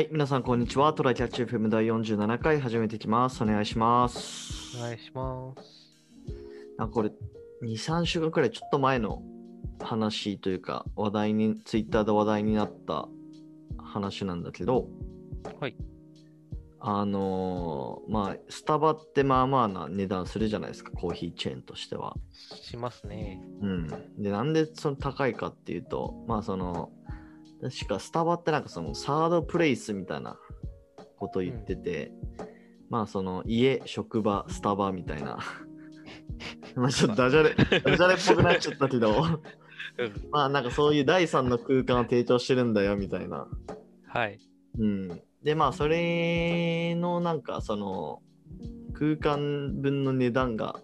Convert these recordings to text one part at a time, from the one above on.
はい、皆さん、こんにちは。トライキャッチ FM 第47回始めていきます。お願いします。お願いします。なんかこれ、2、3週間くらいちょっと前の話というか、話題に、ツイッターで話題になった話なんだけど、はい。あのーまあ、スタバってまあまあな値段するじゃないですか、コーヒーチェーンとしては。しますね。うん。で、なんでその高いかっていうと、まあその、確かスタバってなんかそのサードプレイスみたいなこと言ってて、まあその家、職場、スタバみたいな。まあちょっとダジャレ、ダジャレっぽくなっちゃったけど、うん。まあなんかそういう第三の空間を提供してるんだよみたいな。はい。うん。でまあそれのなんかその空間分の値段が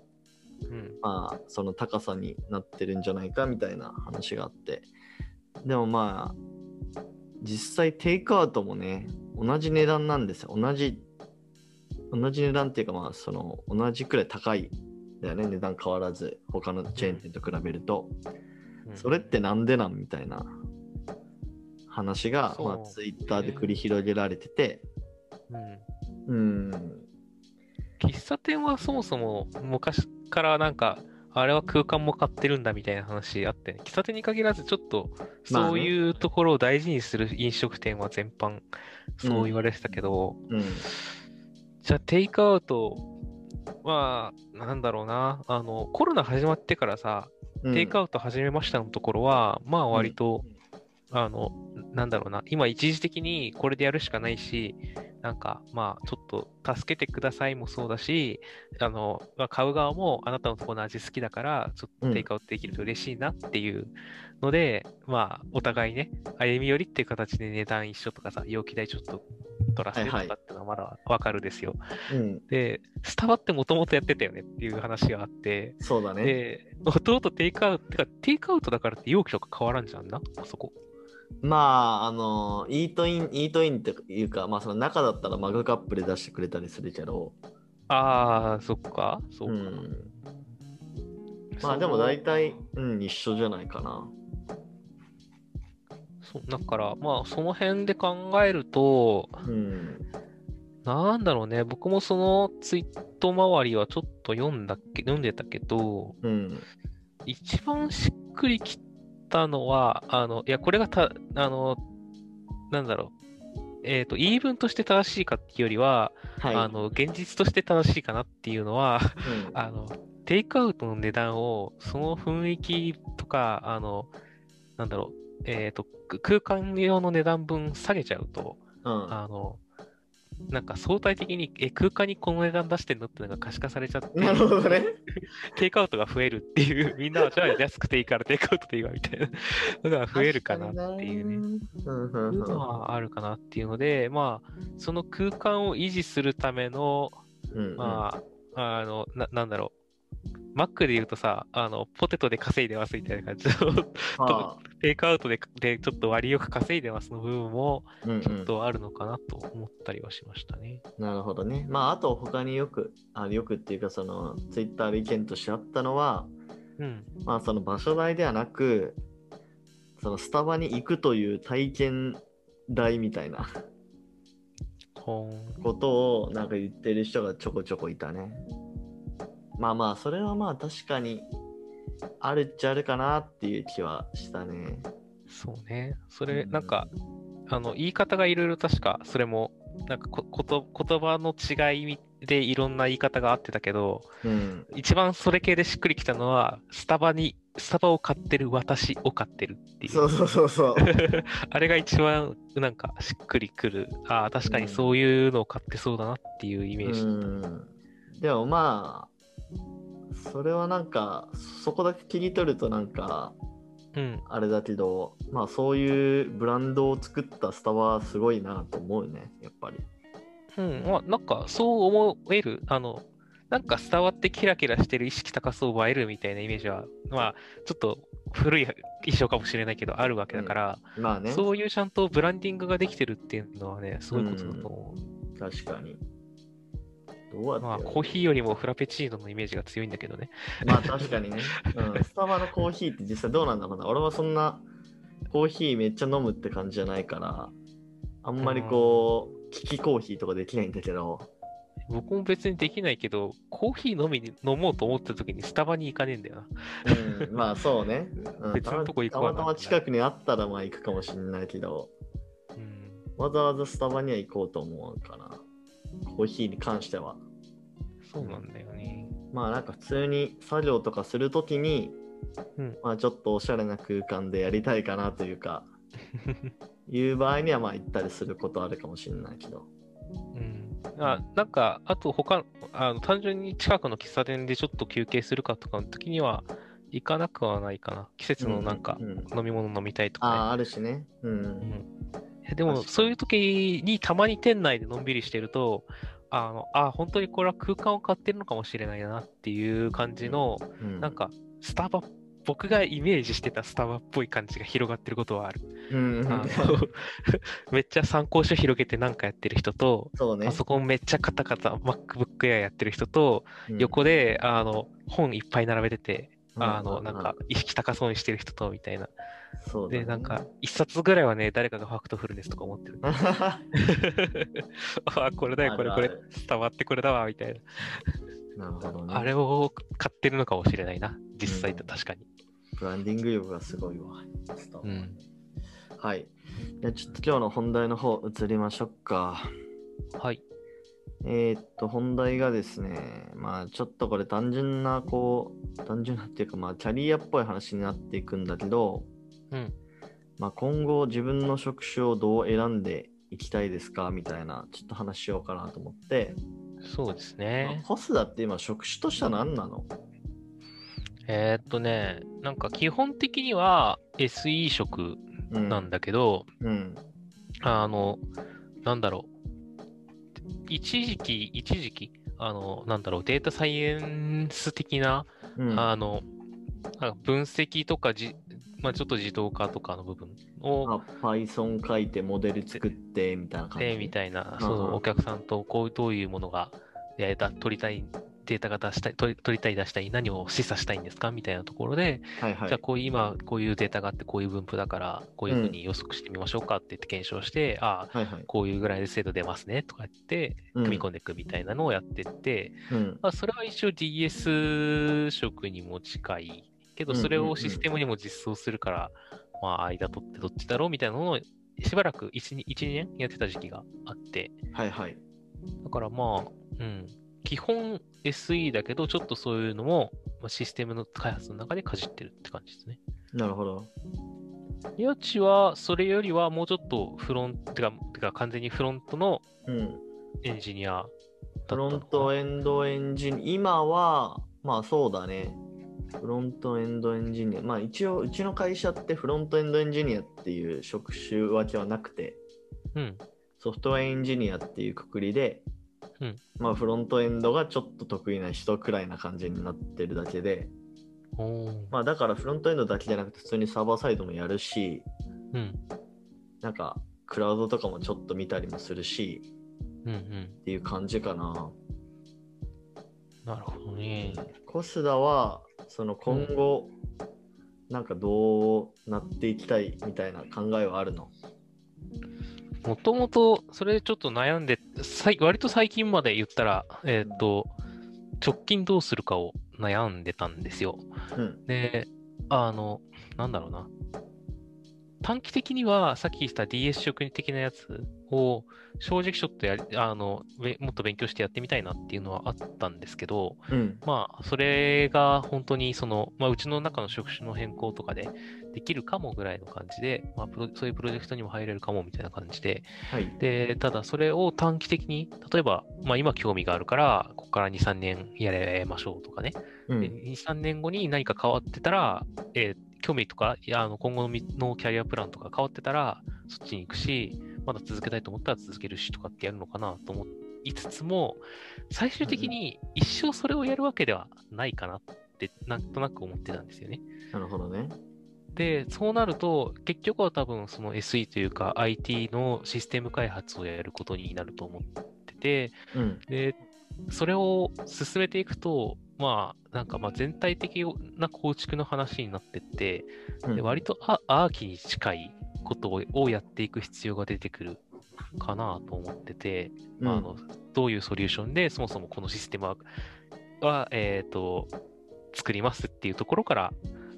うん。まあその高さになってるんじゃないかみたいな話があってでもまあ実際テイクアウトもね同じ値段なんですよ。同じ同じ値段っていうかまあその同じくらい高いんだよね。値段変わらず他のチェーン店と比べると、うん。それってなんでなんみたいな。話が、まあ、ツイッターで繰り広げられてて。うん。うん。喫茶店はそもそも昔からなんか、あれは空間も買ってるんだみたいな話あって、ね、喫茶店に限らずちょっとそういうところを大事にする飲食店は全般そう言われてたけど、うん。じゃあテイクアウトはなんだろうな、あのコロナ始まってからさ、うん。テイクアウト始めましたのところは、まあ割と、あの、なんだろうな、今一時的にこれでやるしかないし、なんかまあちょっと助けてくださいもそうだし、あの、まあ買う側もあなたのところの味好きだから、ちょっとテイクアウトできると嬉しいなっていうので、まあお互いね、歩み寄りっていう形で値段一緒とかさ、容器代ちょっと取らせるとかはいはいっていうのはまだわかるですよ。うんで、スタバってもともとやってたよねっていう話があって、そうだねで、もともとテイクアウト、てかテイクアウトだからって容器とか変わらんじゃんな、あそこ。まあ、あの、イートイン、イートインっていうか、まあ、その中だったらマグカップで出してくれたりするけど、ああ、そっか、そうか。うん。まあ、でも大体、うん、一緒じゃないかな。そうだから、まあ、その辺で考えると、うん。なんだろうね、僕もそのツイート周りはちょっと読んだっけ、読んでたけど、うん。一番しっくりきたのは、あの、いや、これがた、あの、なんだろう、えっ、と、言い分として正しいかっていうよりは、はい。あの、現実として正しいかなっていうのは、うん あの、テイクアウトの値段を、その雰囲気とか、あの、なんだろう、えっ、と、く空間用の値段分下げちゃうと、うん。あの、なんか相対的に、え、空間にこの値段出してんのってのが可視化されちゃって、なるほどね。テイクアウトが増えるっていう、みんなはじゃあ安くていいからテイクアウトでいいわみたいなのが増えるかなっていうね。ね。うんうんいうのはあるかなっていうので、まあ、その空間を維持するための、うん。うんまあ、あの、ななんだろう。マックで言うとさ、あの、ポテトで稼いでますみたいな感じの、あ テイクアウトででちょっと割よく稼いでますの部分も、ちょっとあるのかなと思ったりはしましたね。なるほどね。まあ、あと他によく、あよくっていうか、その、ツイッターで意見としてあったのは、うん。まあ、その場所代ではなく、そのスタバに行くという体験代みたいなことをなんか言ってる人がちょこちょこいたね。まあまあ、それはまあ確かにあるっちゃあるかなっていう気はしたね。そうね。それ、うんなんか、あの、言い方がいろいろ確か、それも、なんかここと言葉の違いでいろんな言い方があってたけど、うん。一番それ系でしっくりきたのは、スタバに、スタバを買ってる私を買ってるっていう。そうそうそうそう。あれが一番なんかしっくりくる。ああ、確かにそういうのを買ってそうだなっていうイメージ。うん。でもまあ、それはなんか、そこだけ切り取るとなんか、うん。あれだけど、まあそういうブランドを作ったスタバはすごいなと思うね、やっぱり。うん。まあ、なんかそう思える。あの、なんか伝わってキラキラしてる意識高そう映えるみたいなイメージは、まあ、ちょっと古い印象かもしれないけど、あるわけだから、まあね、そういうちゃんとブランディングができてるっていうのはね、すごいことだと思う。確かに。どうやってまあ、コーヒーよりもフラペチーノのイメージが強いんだけどね。まあ確かにね、うん。スタバのコーヒーって実際どうなんだろうな。俺はそんなコーヒーめっちゃ飲むって感じじゃないから、あんまりこう、利きコーヒーとかできないんだけど、僕も別にできないけど、コーヒー飲みに飲もうと思った時にスタバに行かねえんだよな。うん、まあそうね。うん、別のとこ行くたまたま近くにあったらまあ行くかもしれないけど、うん、わざわざスタバには行こうと思うかな。コーヒーに関しては。そうなんだよね。まあなんか普通に作業とかするときに、うんまあちょっとおしゃれな空間でやりたいかなというか、いう場合にはまあ行ったりすることあるかもしれないけど。うん、あなんか、あと他あの、単純に近くの喫茶店でちょっと休憩するかとかの時には、行かなくはないかな。季節のなんかう、ん飲み物飲みたいとか、ねああ、あるしね。う。うんんえでも、そういう時にたまに店内でのんびりしてると、あの、あ、本当にこれは空間を買ってるのかもしれないなっていう感じの、うん。なんか、スタバ、僕がイメージしてたスタバっぽい感じが広がってることはある。うん、あの めっちゃ参考書広げてなんかやってる人と、そうね。パ。ソコンめっちゃカタカタ MacBook Air やってる人と、うん。横であの本いっぱい並べてて、あの、うなんか、意識高そうにしてる人と、みたいな。そうだねで、なんか、一冊ぐらいはね、誰かがファクトフルネスとか思ってる。あ、これだよ、これ、これ伝わってこれだわ、みたいなるほどね。な。あれを買ってるのかもしれないな、実際と確かに。ブランディング力がすごいわ。うんはい。じゃあちょっと今日の本題の方移りましょうか。はい。えーっと、本題がですね、まあちょっとこれ単純な、こう、単純なっていうか、まあキャリアっぽい話になっていくんだけど、うん。まあ今後自分の職種をどう選んでいきたいですかみたいな、ちょっと話しようかなと思って、そうですまねあ。ホスダって今職種としては何なの？えーっとね、なんか基本的には SE 職うんなんだけど、うん。あの、なんだろう。一時期、一時期、あの、なんだろう、データサイエンス的な、うん。あの、分析とかじ、まあ、ちょっと自動化とかの部分を、あ Python 書いてモデル作ってみたいな感じ？で、みたいな、んそうお客さんとこうどういうものが、えーだ取りたい、データが出したい、取り取りたい、出したい、何を示唆したいんですか？みたいなところで、はいはい。じゃあこういう今、こういうデータがあって、こういう分布だから、こういうふうに予測してみましょうかって言って検証して、ああ、はいはい。こういうぐらいで精度出ますねとか言って、うん組み込んでいくみたいなのをやってって、うん。まあ、それは一応 DS 色にも近いけど、それをシステムにも実装するから、まあ、間取ってどっちだろうみたいなのを、しばらく1、1 2年やってた時期があって、はいはい。だからまあ、うん、基本 SE だけど、ちょっとそういうのも、まあ、システムの開発の中でかじってるって感じですね。なるほど。リアチは、それよりはもうちょっとフロント、てか、てか完全にフロントのうん。エンジニアだったフロントエンドエンジニア、今は、まあそうだね。フロントエンドエンジニア。まあ一応、うちの会社ってフロントエンドエンジニアっていう職種分けはなくて、うん。ソフトウェアエンジニアっていうくくりで、うんまあフロントエンドがちょっと得意な人くらいな感じになってるだけで、まあだからフロントエンドだけじゃなくて普通にサーバーサイドもやるし、うん。なんかクラウドとかもちょっと見たりもするしうんうん。っていう感じかな。なるほどね。コスダはその今後、なんかどうなっていきたいみたいな考えはあるの？もともと、それちょっと悩んで、割と最近まで言ったら、えーっと、直近どうするかを悩んでたんですよ。うん。で、あの、なんだろうな。短期的には、さっき言った DS 職的なやつを、正直ちょっとやりあのべもっと勉強してやってみたいなっていうのはあったんですけど、うん。まあ、それが本当にその、まあ、うちの中の職種の変更とかでできるかもぐらいの感じで、まあ、プロそういうプロジェクトにも入れるかもみたいな感じで、はい。で、ただそれを短期的に、例えば、まあ、今興味があるから、ここから2、3年やれましょうとかね、でうん。2、3年後に何か変わってたら、えー興味とか、いやあの今後のキャリアプランとか変わってたら、そっちに行くし、まだ続けたいと思ったら続けるしとかってやるのかなと思いつつも、最終的に一生それをやるわけではないかなって、なんとなく思ってたんですよね。なるほどね。で、そうなると、結局は多分その SE というか IT のシステム開発をやることになると思ってて、うん。で、それを進めていくと、まあ、なんかまあ全体的な構築の話になってって、うんで割とアアーキに近いことををやっていく必要が出てくるかなと思ってて、うんまあ、あのどういうソリューションでそもそもこのシステムは、はえっ、と、作りますっていうところから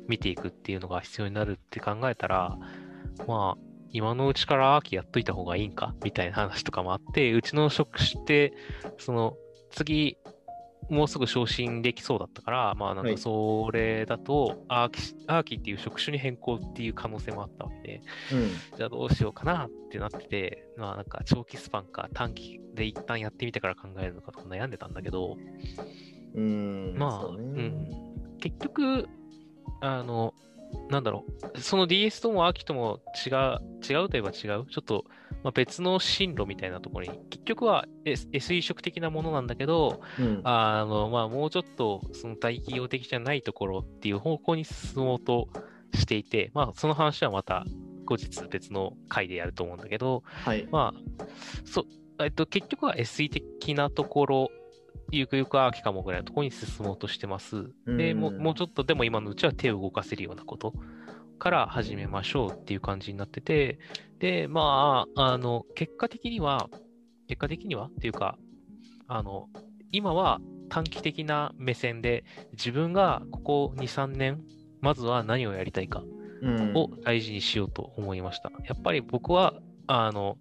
見ていくっていうのが必要になるって考えたら、まあ、今のうちから秋やっといた方がいいんかみたいな話とかもあって、うちの職種って、その次、もうすぐ昇進できそうだったから、まあなんかはいそれだと、アーキシアーキっていう職種に変更っていう可能性もあったわけで、じゃあどうしようかなってなってて、まあなんか長期スパンか短期で一旦やってみてから考えるのかとか悩んでたんだけど、うん。うん。まあそうね結局、あの、なんだろう、その DS ともアーキとも違う、違うといえば違う、ちょっと、まあ、別の進路みたいなところに、結局は S- SE 職的なものなんだけど、うん。あの、まあ、もうちょっとその大企業的じゃないところっていう方向に進もうとしていて、まあ、その話はまた後日別の回でやると思うんだけど、はい。まあ、そ、えっと、結局は SE 的なところ、ゆくゆくは秋かもぐらいのところに進もうとしてます。で、ももうちょっとでも今のうちは手を動かせるようなことから始めましょうっていう感じになってて、で、まあ、あの、結果的には、結果的にはっていうか、あの、今は短期的な目線で、自分がここ2、3年、まずは何をやりたいかうんを大事にしようと思いました。やっぱり僕は、あの、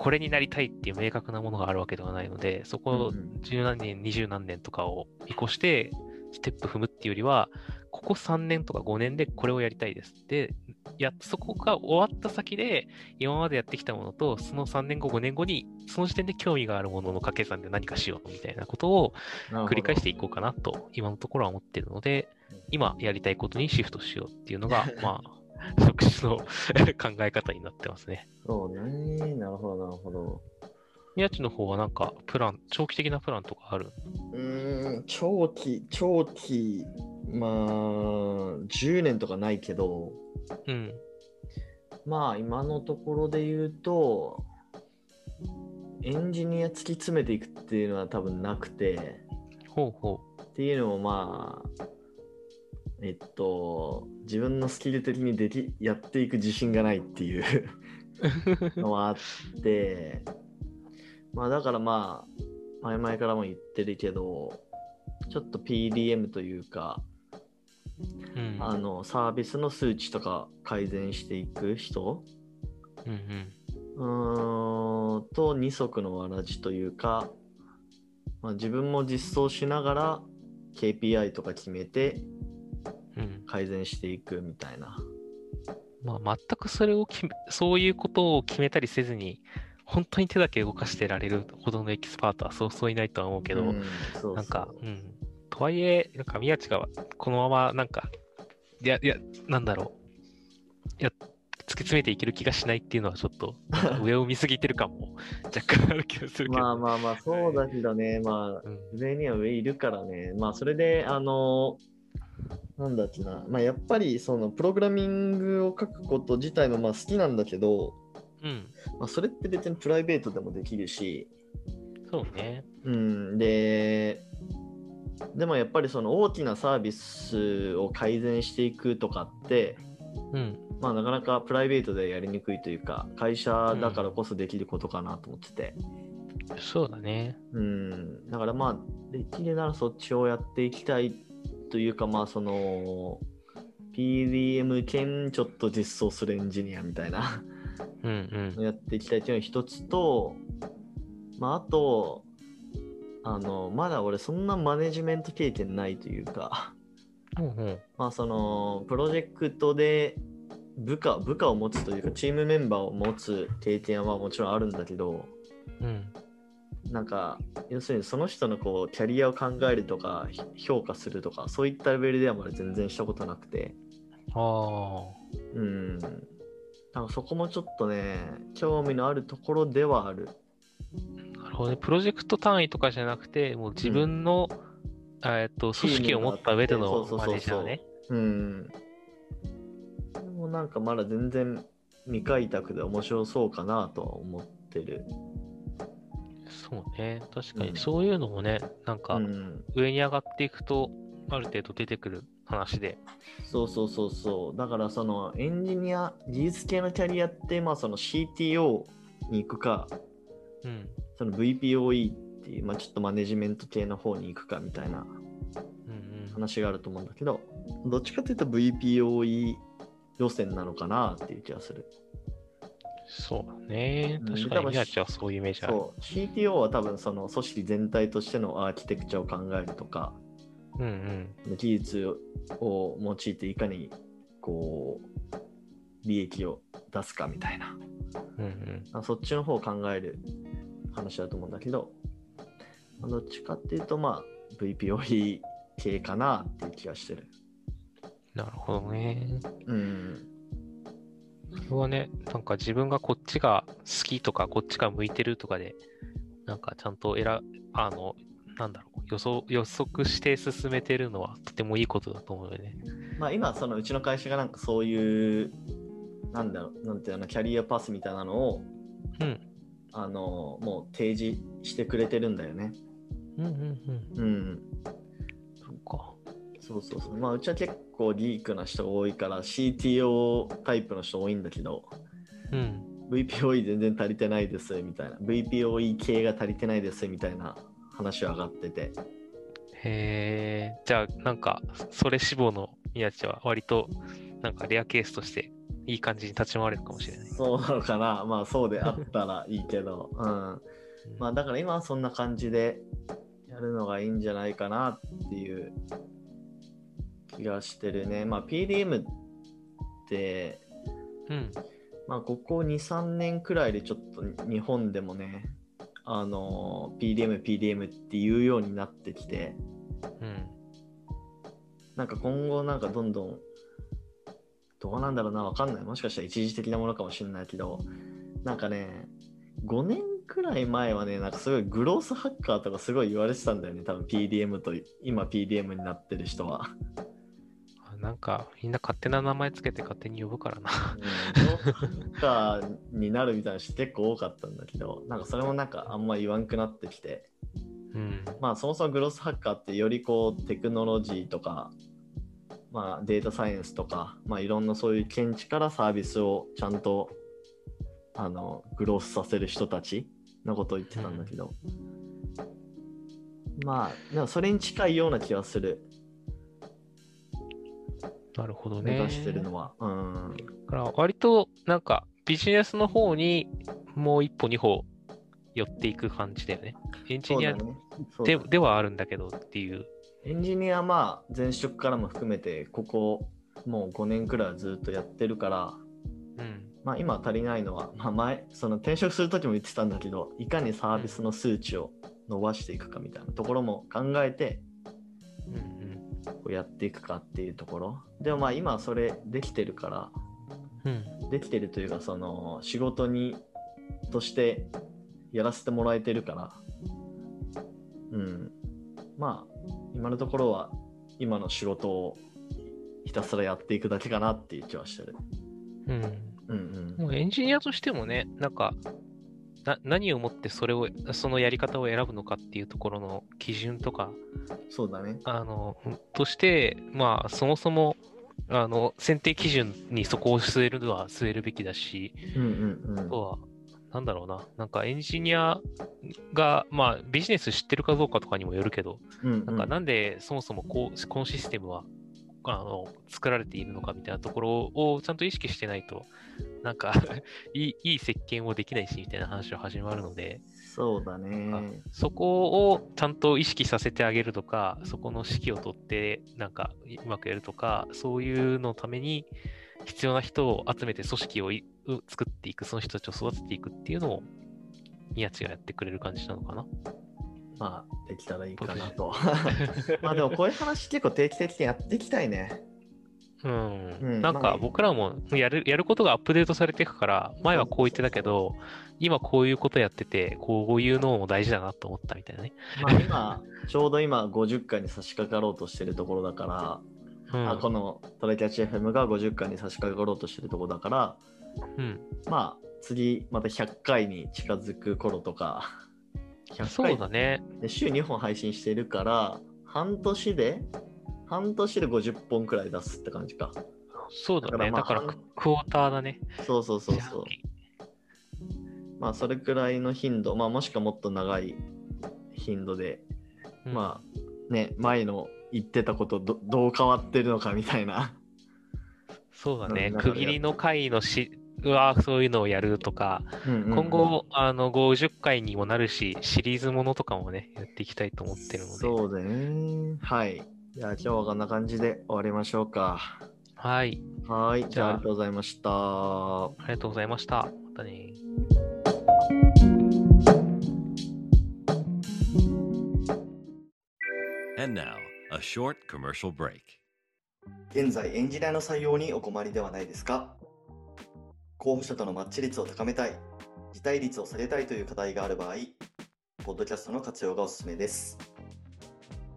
これになりたいっていう明確なものがあるわけではないので、そこ十何年、二十何年とかを見越して、ステップ踏むっていうよりは、ここ3年とか5年でこれをやりたいです。で、やそこが終わった先で、今までやってきたものと、その3年後、5年後に、その時点で興味があるものの掛け算で何かしようみたいなことを繰り返していこうかなと、今のところは思ってるので、今やりたいことにシフトしようっていうのが、まあ、職種の 考え方になってますね。そうね。なるほど、なるほど。宮地の方はなんか、プラン、長期的なプランとかある？うーん、長期、長期、まあ、10年とかないけど、うん。まあ、今のところで言うと、エンジニア突き詰めていくっていうのは多分なくて、ほうほっていうのもまあ、えっと、自分のスキル的にできやっていく自信がないっていうう。のもあって、まあだからまあ、前々からも言ってるけど、ちょっと PDM というか、うん。あのサービスの数値とか改善していく人うんうん。うーんと二足のわらじというか、まあ、自分も実装しながら KPI とか決めてうん。改善していくみたいな。まあ、全くそれを決め、そういうことを決めたりせずに、本当に手だけ動かしてられるほどのエキスパートはそうそういないとは思うけど、うんそうそうなんか、うん。とはいえ、なんか宮地がこのまま、なんか、いや、いや、なんだろう。いや、突き詰めていける気がしないっていうのはちょっと、上を見すぎてる感も 若干ある気がするけど。まあまあまあ、そうだけどね、まあ、うん。上には上いるからね、まあそれで、あの、なんだっけな、まあやっぱりそのプログラミングを書くこと自体もまあ好きなんだけど、うん。まあ、それって別にプライベートでもできるし、そうね。うん、で、でもやっぱりその大きなサービスを改善していくとかって、うん。まあなかなかプライベートでやりにくいというか、会社だからこそできることかなと思ってて、そうだね。うん、だからまあ、できるならそっちをやっていきたいというか、まあその、PDM 兼ちょっと実装するエンジニアみたいな。うんうん。やっていきたいというのが一つと、まあ、あと、あの、まだ俺そんなマネジメント経験ないというか、うんうん。まあその、プロジェクトで部下、部下を持つというか、チームメンバーを持つ経験はもちろんあるんだけど、うん。なんか、要するにその人のこう、キャリアを考えるとか、ひ評価するとか、そういったレベルではまだ全然したことなくて、あうん。なんかそこもちょっとね、興味のあるところではある。あ。なるほどね。プロジェクト単位とかじゃなくて、もう自分の、えっと、組織を持った上でのマそうそうそうそうネージャーね。うん。でもなんかまだ全然未開拓で面白そうかなとは思ってる。そうね。確かうんに、そういうのもね、なんかう、ん。上に上がっていくと、ある程度出てくる話で。そうそうそうそう。だからそのエンジニア、技術系のキャリアって、まあその CTO に行くか、うん。その VPOE っていう、まあ、ちょっとマネジメント系の方に行くかみたいなうんうん。話があると思うんだけど、どっちかというと VPOE 路線なのかなっていう気がする。そうだね。うん確かに、宮地はそういうイメージある。CTO は多分その組織全体としてのアーキテクチャを考えるとか、うんうん。技術を用いていかにこう利益を出すかみたいな、うんうん。あそっちの方を考える話だと思うんだけど、まあどっちかっていうと、まあ、VPOE 系かなっていう気がしてる。なるほどね。うん。それはね、なんか自分がこっちが好きとか、こっちが向いてるとかで、なんかちゃんと選、あの、なんだろう、予想予測して進めてるのはとてもいいことだと思うよね。まあ今、そのうちの会社がなんかそういう、なんだろう、なんていうの、キャリアパスみたいなのを、うん。あの、もう提示してくれてるんだよね。うんうんうん。うん。そっか。そうそうそう。まあ、うちは結構ギークな人が多いから、CTO タイプの人多いんだけど、うん。VPOE 全然足りてないですみたいな、VPOE 系が足りてないですみたいな話は上がってて、へえ。じゃあ、なんか、それ志望の宮地は割と、なんかレアケースとして、いい感じに立ち回れるかもしれない。そうなのかな、まあそうであったらいいけど、うん。まあだから今はそんな感じでやるのがいいんじゃないかなっていう気がしてるね。まあ PDM って、うん。まあ、ここ2、3年くらいでちょっと日本でもね、あの PDM、PDM っていうようになってきて、うん。なんか今後なんかどんどん、どうなんだろうな、わかんない。もしかしたら一時的なものかもしれないけど、なんかね、5年くらい前はね、なんかすごいグロースハッカーとかすごい言われてたんだよね、多分 PDM と今 PDM になってる人は。あなんか、みんな勝手な名前つけて勝手に呼ぶからな。ロッカーになるみたいな人結構多かったんだけど、なんかそれもなんかあんま言わんくなってきて、うん。まあそもそもグロスハッカーってよりこうテクノロジーとか、まあデータサイエンスとか、まあいろんなそういう見地からサービスをちゃんとあのグロースさせる人たちのことを言ってたんだけど、まあでもそれに近いような気がする、なるほどね。目指してるのは。うん。だから割となんかビジネスの方にもう一歩二歩寄っていく感じだよね。エンジニアそうだねで,、だではあるんだけどっていう。エンジニアまあ前職からも含めてここもう5年くらいはずっとやってるから、うん。まあ、今足りないのは、まあ、前その転職するときも言ってたんだけどいかにサービスの数値を伸ばしていくかみたいなところも考えて。こうやっていくかっていうところ。でもまあ今はそれできてるから。うん。できてるというかその仕事にとしてやらせてもらえてるから。うん。まあ今のところは今の仕事をひたすらやっていくだけかなっていう気はしてる。うん。うんうん。もうエンジニアとしてもね、なんか、な何をもってそれを、そのやり方を選ぶのかっていうところの基準とか、そうだね。あの、として、まあ、そもそも、あの、選定基準にそこを据えるのは据えるべきだし、うんうんうん。あとは、なんだろうな、なんかエンジニアが、まあ、ビジネス知ってるかどうかとかにもよるけど、うんうん。なんかなんでそもそもこうこのシステムはあの作られているのかみたいなところをちゃんと意識してないと、なんかいいいい設計もできないしみたいな話は始まるので、そうだね。そこをちゃんと意識させてあげるとか、そこの指揮を取って、なんかうまくやるとか、そういうのために必要な人を集めて組織を作っていく、その人たちを育てていくっていうのを、宮地がやってくれる感じなのかな。まあ、できたらいいかなと。まあでもこういう話結構定期的にやっていきたいね。うん。うんなんかまあ僕らもやるやることがアップデートされていくから、前はこう言ってたけど、今こういうことやってて、こういうのも大事だなと思ったみたいなね。まあ今、ちょうど今50回に差し掛かろうとしてるところだから、うん。あこのトラキャッチ FM が50回に差し掛かろうとしてるところだから、うん。まあ次また100回に近づく頃とか、100そう回だね。で週2本配信してるから、半年で、半年で50本くらい出すって感じか。そうだね。だからクォーターだね。そうそうそうそう。まあそれくらいの頻度、まあもしくはもっと長い頻度で、うんまあね、前の言ってたことどどう変わってるのかみたいな。そうだね。うん区切りの回のし、うわそういうのをやるとか、今今後、あの、50回にもなるし、シリーズものとかもね、やっていきたいと思ってるので。そうだね。はい。じゃあ今日はこんな感じで終わりましょうか。はい。はい。じゃあありがとうございました。ありがとうございました。またね。And now, a short commercial break. 現在エンジニアの採用にお困りではないですか？候補者とのマッチ率を高めたい、辞退率を下げたいという課題がある場合、ポッドキャストの活用がおすすめです。